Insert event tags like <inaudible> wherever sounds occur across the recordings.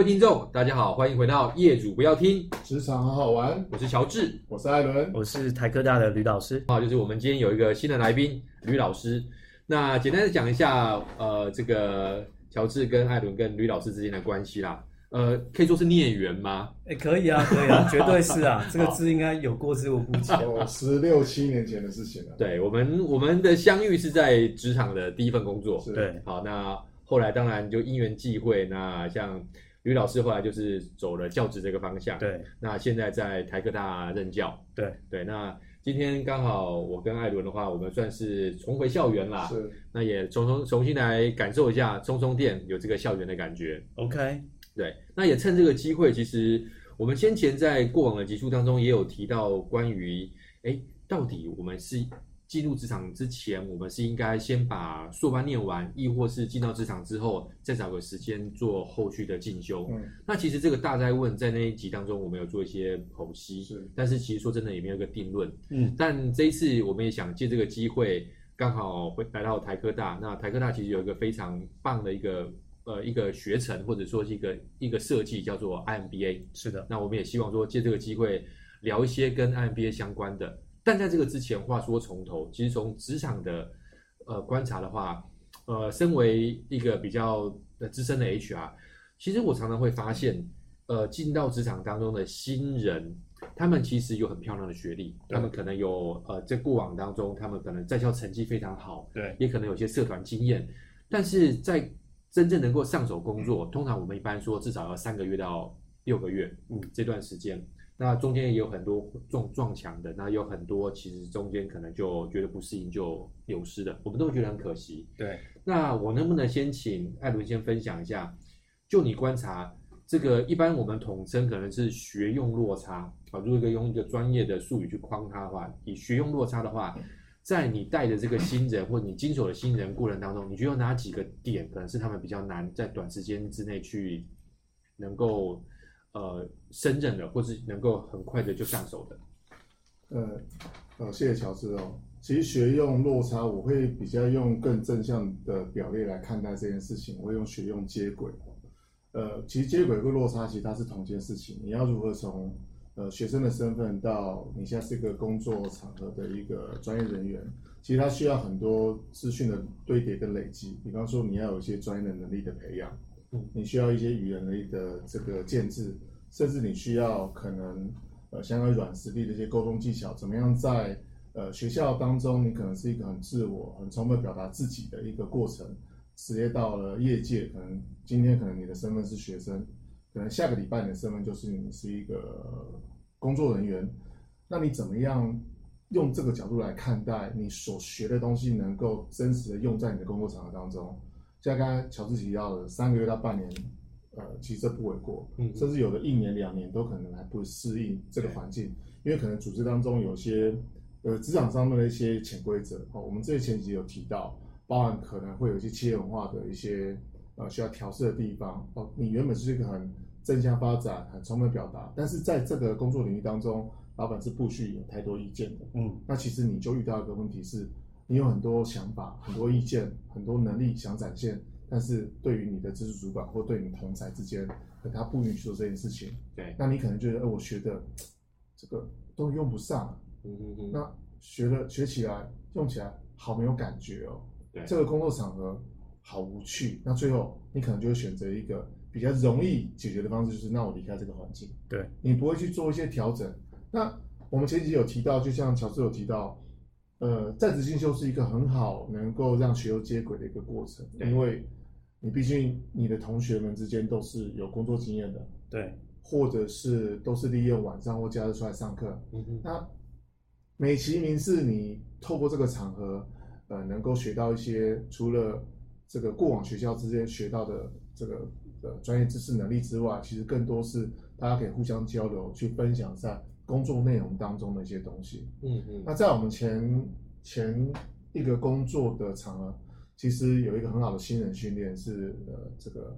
各位听众，大家好，欢迎回到业主不要听职场好好玩。我是乔治，我是艾伦，我是台科大的吕老师。好，就是我们今天有一个新的来宾，吕老师。那简单的讲一下，呃，这个乔治跟艾伦跟吕老师之间的关系啦。呃，可以说是孽缘吗？哎，可以啊，可以啊，<laughs> 绝对是啊。这个字应该有过之无不及。哦，十六七年前的事情了。对，我们，我们的相遇是在职场的第一份工作。对，好，那后来当然就因缘际会，那像吕老师后来就是走了教职这个方向。对，那现在在台科大任教。对，对，那今天刚好我跟艾伦的话，我们算是重回校园啦。是，那也重重重新来感受一下充充电有这个校园的感觉。OK。对，那也趁这个机会，其实我们先前在过往的集数当中也有提到关于，哎，到底我们是进入职场之前，我们是应该先把硕班念完，亦或是进到职场之后再找个时间做后续的进修？嗯，那其实这个大灾问在那一集当中，我们有做一些剖析，是，但是其实说真的也没有一个定论。嗯，但这一次我们也想借这个机会，刚好回来到台科大，那台科大其实有一个非常棒的一个。呃，一个学程或者说是一个一个设计叫做 IMBA，是的。那我们也希望说借这个机会聊一些跟 IMBA 相关的。但在这个之前，话说从头，其实从职场的呃观察的话，呃，身为一个比较呃资深的 HR，其实我常常会发现，呃，进到职场当中的新人，他们其实有很漂亮的学历，他们可能有呃在过往当中，他们可能在校成绩非常好，对，也可能有些社团经验，但是在真正能够上手工作，通常我们一般说至少要三个月到六个月，嗯，这段时间，那中间也有很多撞撞墙的，那有很多其实中间可能就觉得不适应就流失的，我们都会觉得很可惜。对，那我能不能先请艾伦先分享一下，就你观察这个，一般我们统称可能是学用落差啊，如果用一个专业的术语去框它的话，以学用落差的话。在你带的这个新人，或者你经手的新人过程当中，你觉得哪几个点可能是他们比较难在短时间之内去能够呃胜任的，或是能够很快的就上手的？呃呃，谢谢乔治哦。其实学用落差，我会比较用更正向的表列来看待这件事情。我会用学用接轨。呃，其实接轨跟落差其实它是同一件事情。你要如何从呃，学生的身份到你现在是一个工作场合的一个专业人员，其实它需要很多资讯的堆叠跟累积。比方说，你要有一些专业的能力的培养，你需要一些语言类的这个建制，甚至你需要可能呃相关软实力的一些沟通技巧，怎么样在呃学校当中，你可能是一个很自我、很充分表达自己的一个过程，直接到了业界，可能今天可能你的身份是学生。可能下个礼拜你的身份就是你是一个工作人员，那你怎么样用这个角度来看待你所学的东西，能够真实的用在你的工作场合当中？像刚才乔治提到的，三个月到半年，呃，其实这不为过，嗯，甚至有的一年两年都可能还不适应这个环境，因为可能组织当中有些呃职场上面的一些潜规则哦，我们这前几集有提到，包含可能会有一些企业文化的一些。呃，需要调试的地方哦。你原本是一个很正向发展、很充分表达，但是在这个工作领域当中，老板是不许有太多意见的。嗯，那其实你就遇到一个问题是，你有很多想法、很多意见、很多能力想展现，但是对于你的直属主管或对你同侪之间，他不允许做这件事情。对，那你可能觉得，呃，我学的这个都用不上。嗯嗯嗯。那学了学起来、用起来好没有感觉哦。对，这个工作场合。好无趣，那最后你可能就会选择一个比较容易解决的方式，就是那我离开这个环境。对，你不会去做一些调整。那我们前几集有提到，就像乔治有提到，呃，在职进修是一个很好能够让学友接轨的一个过程，因为你毕竟你的同学们之间都是有工作经验的，对，或者是都是利用晚上或假日出来上课。嗯哼，那美其名是你透过这个场合，呃，能够学到一些除了这个过往学校之间学到的这个呃专业知识能力之外，其实更多是大家可以互相交流，去分享在工作内容当中的一些东西。嗯嗯。那在我们前前一个工作的场合，其实有一个很好的新人训练，是呃这个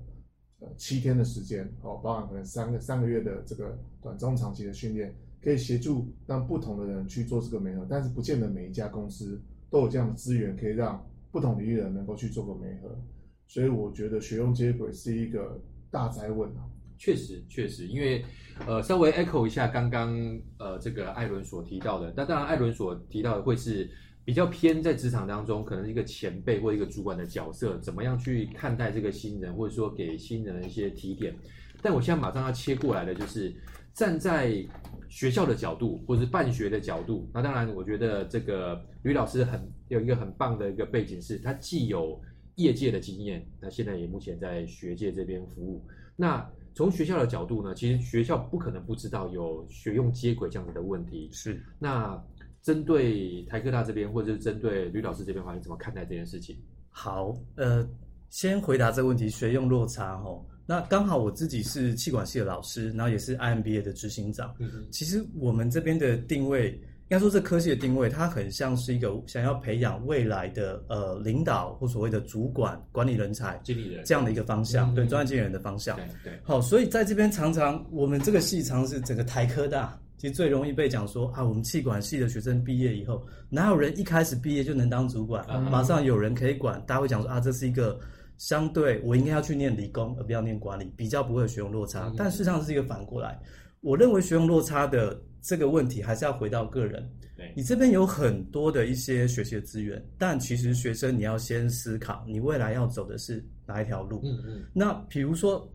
呃七天的时间哦，包含可能三个三个月的这个短中长期的训练，可以协助让不同的人去做这个媒合，但是不见得每一家公司都有这样的资源可以让。不同领域的人能够去做个媒合，所以我觉得学用接轨是一个大哉问啊，确实确实，因为呃，稍微 echo 一下刚刚呃这个艾伦所提到的，那当然艾伦所提到的会是比较偏在职场当中，可能一个前辈或一个主管的角色，怎么样去看待这个新人，或者说给新人一些提点。但我现在马上要切过来的就是站在学校的角度，或者是办学的角度。那当然，我觉得这个吕老师很有一个很棒的一个背景，是他既有业界的经验，那现在也目前在学界这边服务。那从学校的角度呢，其实学校不可能不知道有学用接轨这样子的问题。是。那针对台科大这边，或者是针对吕老师这边的话，你怎么看待这件事情？好，呃，先回答这个问题，学用落差吼。那刚好我自己是气管系的老师，然后也是 IMBA 的执行长。嗯哼。其实我们这边的定位，应该说这科系的定位，它很像是一个想要培养未来的呃领导或所谓的主管、管理人才、经理人这样的一个方向，嗯、对专业经理人的方向。对对。好，所以在这边常常我们这个系常是整个台科大，其实最容易被讲说啊，我们气管系的学生毕业以后，哪有人一开始毕业就能当主管？嗯、马上有人可以管，大家会讲说啊，这是一个。相对，我应该要去念理工，而不要念管理，比较不会有学用落差。嗯、但事实上是一个反过来，我认为学用落差的这个问题还是要回到个人。对，你这边有很多的一些学习的资源，但其实学生你要先思考，你未来要走的是哪一条路。嗯嗯。那比如说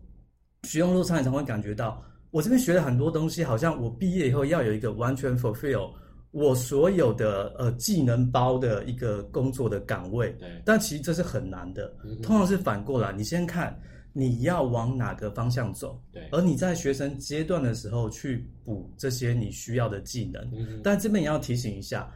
学用落差，你常会感觉到，我这边学了很多东西，好像我毕业以后要有一个完全 fulfill。我所有的呃技能包的一个工作的岗位，对，但其实这是很难的。通常是反过来，你先看你要往哪个方向走，对，而你在学生阶段的时候去补这些你需要的技能。但这边也要提醒一下，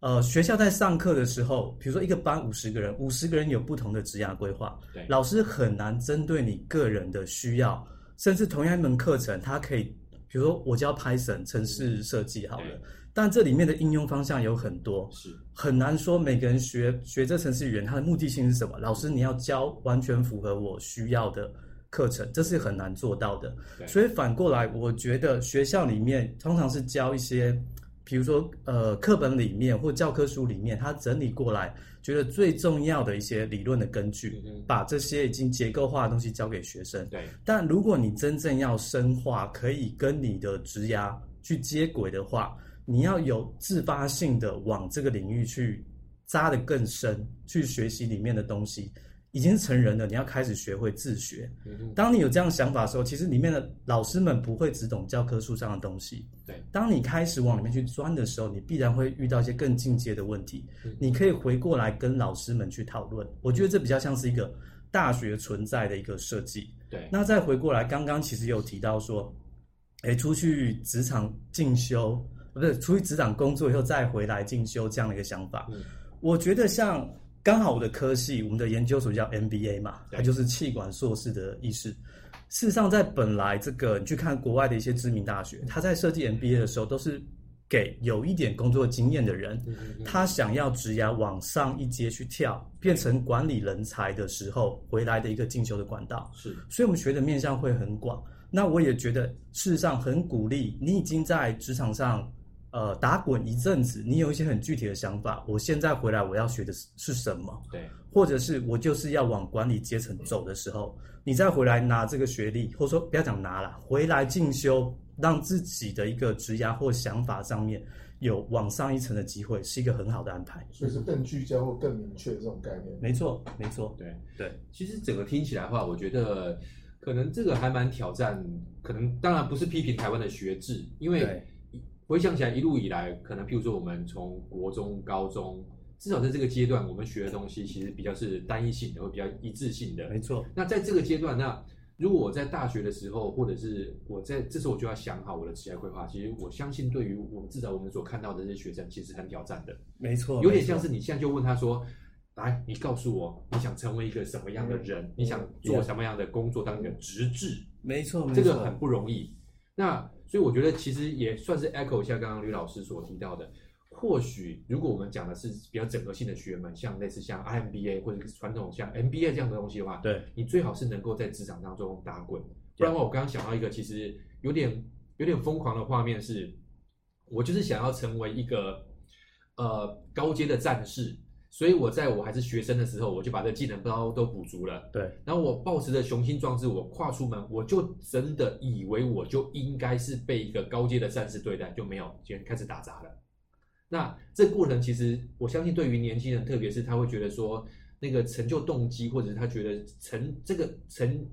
呃，学校在上课的时候，比如说一个班五十个人，五十个人有不同的职涯规划，对，老师很难针对你个人的需要，甚至同样一门课程，他可以，比如说我教 Python 城市设计好了。但这里面的应用方向有很多，是很难说每个人学学这程式语言，它的目的性是什么？老师，你要教完全符合我需要的课程，这是很难做到的。所以反过来，我觉得学校里面通常是教一些，比如说呃课本里面或教科书里面，它整理过来，觉得最重要的一些理论的根据，把这些已经结构化的东西教给学生。对，但如果你真正要深化，可以跟你的职涯去接轨的话，你要有自发性的往这个领域去扎得更深，去学习里面的东西。已经是成人了，你要开始学会自学。当你有这样想法的时候，其实里面的老师们不会只懂教科书上的东西。对，当你开始往里面去钻的时候，你必然会遇到一些更进阶的问题。你可以回过来跟老师们去讨论。我觉得这比较像是一个大学存在的一个设计。对，那再回过来，刚刚其实有提到说，诶，出去职场进修。不是出去职场工作以后再回来进修这样的一个想法，嗯、我觉得像刚好我的科系，我们的研究所叫 MBA 嘛，它就是气管硕士的意思。事实上，在本来这个你去看国外的一些知名大学，他在设计 MBA 的时候，都是给有一点工作经验的人，他想要职涯往上一阶去跳，变成管理人才的时候回来的一个进修的管道。是，所以我们学的面向会很广。那我也觉得，事实上很鼓励你已经在职场上。呃，打滚一阵子，你有一些很具体的想法。我现在回来，我要学的是什么？对，或者是我就是要往管理阶层走的时候，你再回来拿这个学历，或者说不要讲拿了，回来进修，让自己的一个职涯或想法上面有往上一层的机会，是一个很好的安排。所以是更聚焦或更明确的这种概念。没错，没错，对对。其实整个听起来的话，我觉得可能这个还蛮挑战。可能当然不是批评台湾的学制，因为。回想起来，一路以来，可能譬如说，我们从国中、高中，至少在这个阶段，我们学的东西其实比较是单一性的，或比较一致性的。没错。那在这个阶段，那如果我在大学的时候，或者是我在这时候，我就要想好我的职业规划。其实我相信，对于我们至少我们所看到的这些学生，其实很挑战的。没错。有点像是你现在就问他说：“来，你告诉我，你想成为一个什么样的人？你想做什么样的工作，当一个职志？”没错，这个很不容易。那。所以我觉得其实也算是 echo 一下刚刚吕老师所提到的，或许如果我们讲的是比较整合性的学门，像类似像 IMBA 或者传统像 MBA 这样的东西的话，对，你最好是能够在职场当中打滚，不然的话，我刚刚想到一个其实有点有点疯狂的画面是，我就是想要成为一个呃高阶的战士。所以我在我还是学生的时候，我就把这技能包都补足了。对，然后我抱持着雄心壮志，我跨出门，我就真的以为我就应该是被一个高阶的战士对待，就没有，就开始打杂了。那这过程其实，我相信对于年轻人，特别是他会觉得说，那个成就动机，或者是他觉得成这个成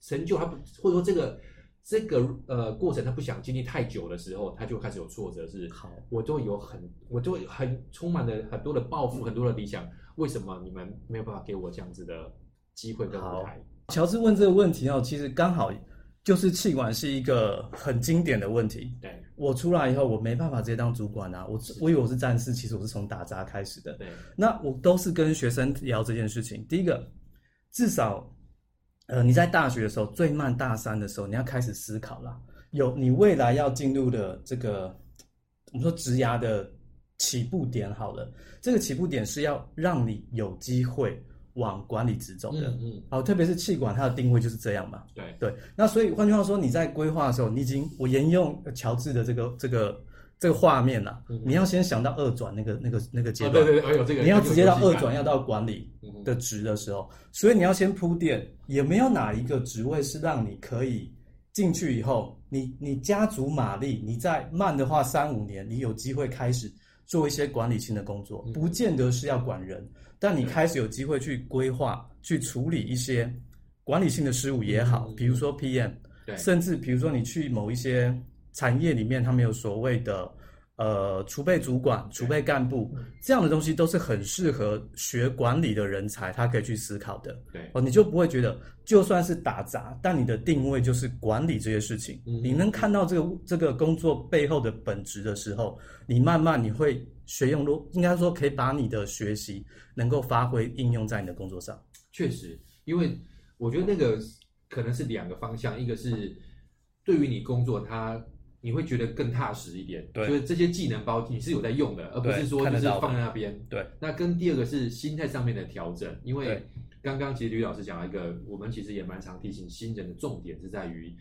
成就他不，或者说这个。这个呃过程，他不想经历太久的时候，他就开始有挫折。是，好，我都有很，我都很充满了很多的抱负，很多的理想。为什么你们没有办法给我这样子的机会跟舞台？乔治问这个问题哦，其实刚好就是气管是一个很经典的问题。对，我出来以后，我没办法直接当主管啊。我我以为我是战士，其实我是从打杂开始的。对，那我都是跟学生聊这件事情。第一个，至少。呃，你在大学的时候，最慢大三的时候，你要开始思考了。有你未来要进入的这个，我们说职涯的起步点好了。这个起步点是要让你有机会往管理职走的。嗯嗯。好，特别是气管，它的定位就是这样嘛。对对。那所以换句话说，你在规划的时候，你已经我沿用乔治的这个这个。这个画面呐，你要先想到二转那个那个那个阶段，对对对，有这个，你要直接到二转，要到管理的职的时候，所以你要先铺垫，也没有哪一个职位是让你可以进去以后，你你加足马力，你再慢的话三五年，你有机会开始做一些管理性的工作，不见得是要管人，但你开始有机会去规划、去处理一些管理性的事务也好，比如说 PM，甚至比如说你去某一些。产业里面，他们有所谓的呃储备主管、储备干部这样的东西，都是很适合学管理的人才，他可以去思考的。对哦，你就不会觉得就算是打杂，但你的定位就是管理这些事情。嗯、你能看到这个这个工作背后的本质的时候，你慢慢你会学用，应该说可以把你的学习能够发挥应用在你的工作上。确实，因为我觉得那个可能是两个方向，一个是对于你工作它。你会觉得更踏实一点，对，就是这些技能包你是有在用的，而不是说就是放在那边。对，那跟第二个是心态上面的调整，因为刚刚其实吕老师讲了一个，我们其实也蛮常提醒新人的重点是在于，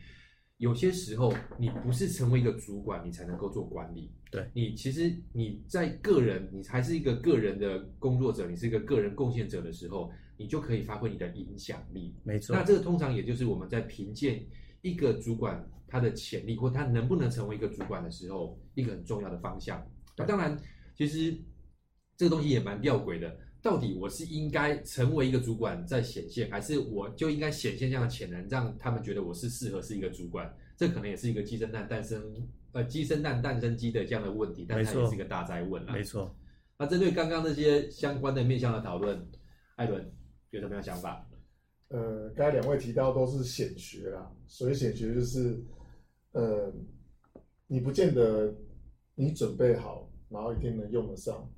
有些时候你不是成为一个主管，你才能够做管理。对，你其实你在个人，你还是一个个人的工作者，你是一个个人贡献者的时候，你就可以发挥你的影响力。没错，那这个通常也就是我们在评鉴一个主管。他的潜力或他能不能成为一个主管的时候，一个很重要的方向。那当然，其实这个东西也蛮吊诡的。到底我是应该成为一个主管再显现，还是我就应该显现这样的潜能，让他们觉得我是适合是一个主管？这可能也是一个鸡生蛋诞生，呃，鸡生蛋蛋生鸡的这样的问题，但它也是一个大哉问啦。没错。那针对刚刚那些相关的面向的讨论，艾伦有什么样想法？呃，刚才两位提到都是显学啦，所以显学就是。呃，你不见得你准备好，然后一定能用得上，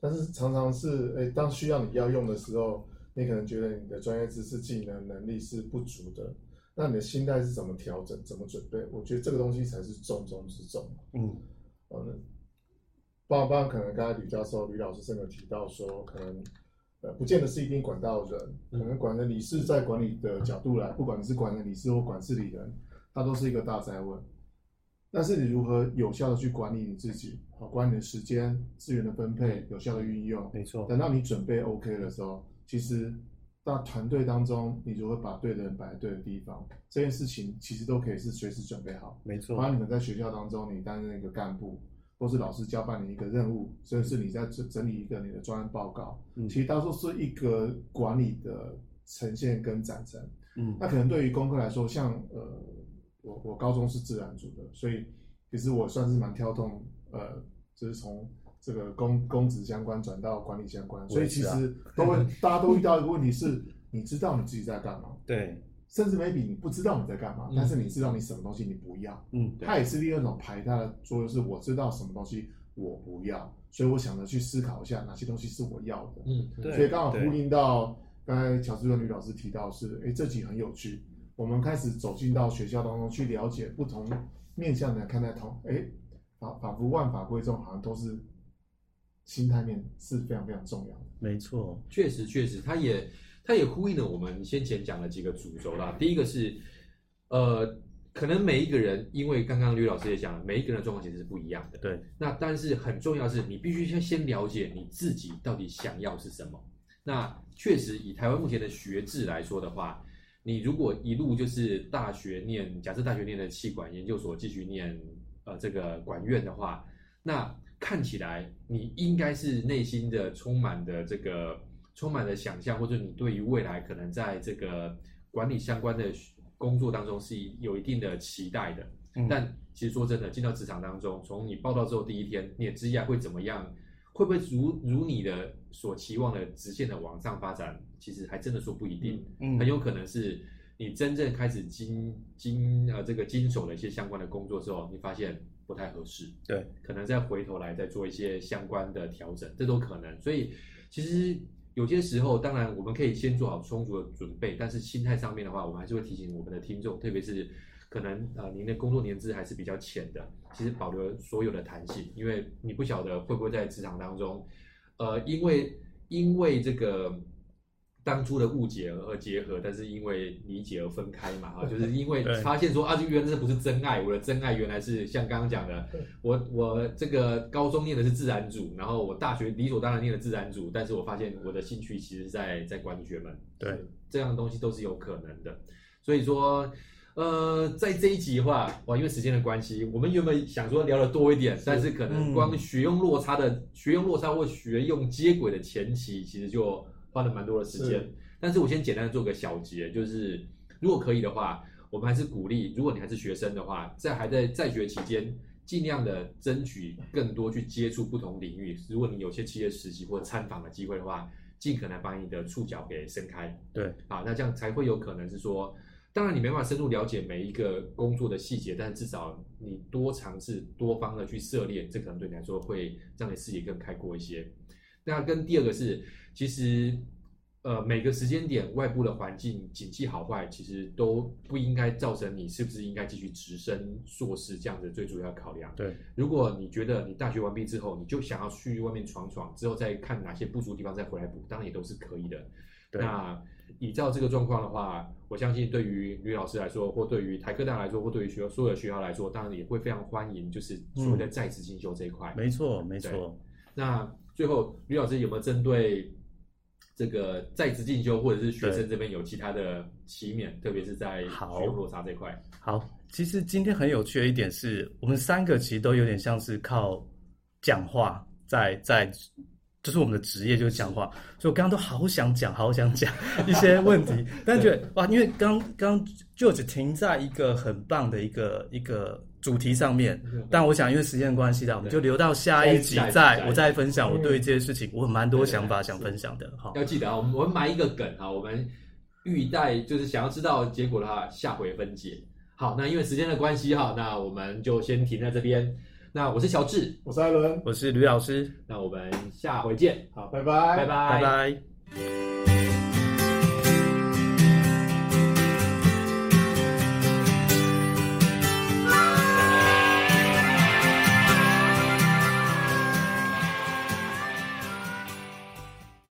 但是常常是，哎，当需要你要用的时候，你可能觉得你的专业知识、技能、能力是不足的，那你的心态是怎么调整、怎么准备？我觉得这个东西才是重中之重。嗯，好的，包包可能刚才吕教授、吕老师甚至提到说，可能呃，不见得是一定管到人，可能管的理事在管理的角度来，不管你是管的理事或管事理人。它都是一个大灾问，但是你如何有效的去管理你自己，好，管理你的时间、资源的分配，有效的运用，没错。等到你准备 OK 的时候，其实到团队当中，你如何把对的人摆在对的地方，这件事情其实都可以是随时准备好，没错。包括你们在学校当中，你担任一个干部，或是老师交办你一个任务，甚至是你在整整理一个你的专案报告，嗯，其实当做是一个管理的呈现跟展陈。嗯，那可能对于功课来说，像呃。我我高中是自然组的，所以其实我算是蛮跳动，呃，就是从这个公公职相关转到管理相关，所以其实 <laughs> 都会大家都遇到一个问题是，你知道你自己在干嘛？对，甚至 maybe 你不知道你在干嘛，但是你知道你什么东西你不要，嗯，它也是另外一种排他的作用，是我知道什么东西我不要，所以我想着去思考一下哪些东西是我要的，嗯，对，所以刚好呼应到刚才乔治跟吕老师提到是，哎，这集很有趣。我们开始走进到学校当中去了解不同面向的看待同，哎，仿仿佛万法归宗，好像都是心态面是非常非常重要的。没错，确实确实，它也它也呼应了我们先前讲的几个主轴啦。第一个是，呃，可能每一个人，因为刚刚吕老师也讲了，每一个人的状况其实是不一样的。对。那但是很重要的是，你必须先先了解你自己到底想要是什么。那确实，以台湾目前的学制来说的话，你如果一路就是大学念，假设大学念的气管研究所，继续念呃这个管院的话，那看起来你应该是内心的充满的这个充满了想象，或者你对于未来可能在这个管理相关的。工作当中是有一定的期待的，嗯、但其实说真的，进到职场当中，从你报道之后第一天，你的职业会怎么样？会不会如如你的所期望的直线的往上发展？其实还真的说不一定，嗯，很有可能是你真正开始经经呃这个经手了一些相关的工作之后，你发现不太合适，对，可能再回头来再做一些相关的调整，这都可能。所以其实。有些时候，当然我们可以先做好充足的准备，但是心态上面的话，我们还是会提醒我们的听众，特别是可能呃您的工作年资还是比较浅的，其实保留所有的弹性，因为你不晓得会不会在职场当中，呃，因为因为这个。当初的误解而结合，但是因为理解而分开嘛，啊，就是因为 <laughs> 发现说啊，这原来这不是真爱，我的真爱原来是像刚刚讲的，我我这个高中念的是自然组，然后我大学理所当然念的自然组，但是我发现我的兴趣其实在在管理学门，对，这样的东西都是有可能的，所以说，呃，在这一集的话，哇，因为时间的关系，我们原本想说聊的多一点，但是可能光学用落差的、嗯、学用落差或学用接轨的前期，其实就。花了蛮多的时间，但是我先简单的做个小结，就是如果可以的话，我们还是鼓励，如果你还是学生的话，在还在在学期间，尽量的争取更多去接触不同领域。如果你有些企业实习或参访的机会的话，尽可能把你的触角给伸开。对，啊，那这样才会有可能是说，当然你没办法深入了解每一个工作的细节，但是至少你多尝试多方的去涉猎，这可能对你来说会让你视野更开阔一些。那跟第二个是。其实，呃，每个时间点外部的环境景气好坏，其实都不应该造成你是不是应该继续直升硕士这样子最主要考量。对，如果你觉得你大学完毕之后，你就想要去外面闯闯，之后再看哪些不足的地方再回来补，当然也都是可以的。那依照这个状况的话，我相信对于吕老师来说，或对于台科大来说，或对于学所有的学校来说，当然也会非常欢迎，就是所谓的在职进修这一块。嗯、没错，没错。那最后，吕老师有没有针对？这个在职进修或者是学生这边有其他的期勉，特别是在学用落差这块。好，其实今天很有趣的一点是我们三个其实都有点像是靠讲话在在，就是我们的职业就是讲话，所以我刚刚都好想讲，好想讲 <laughs> 一些问题，但觉得哇，因为刚刚就只停在一个很棒的一个一个。主题上面，但我想因为时间关系的，我们就留到下一集再我再分享我对这些事情，我有蛮多想法想分享的。哈，要记得啊，我们我们埋一个梗啊，我们预待就是想要知道结果的话，下回分解。好，那因为时间的关系哈，那我们就先停在这边。那我是乔治，我是艾伦，我是吕老师，那我们下回见。好，拜拜，拜拜，拜拜。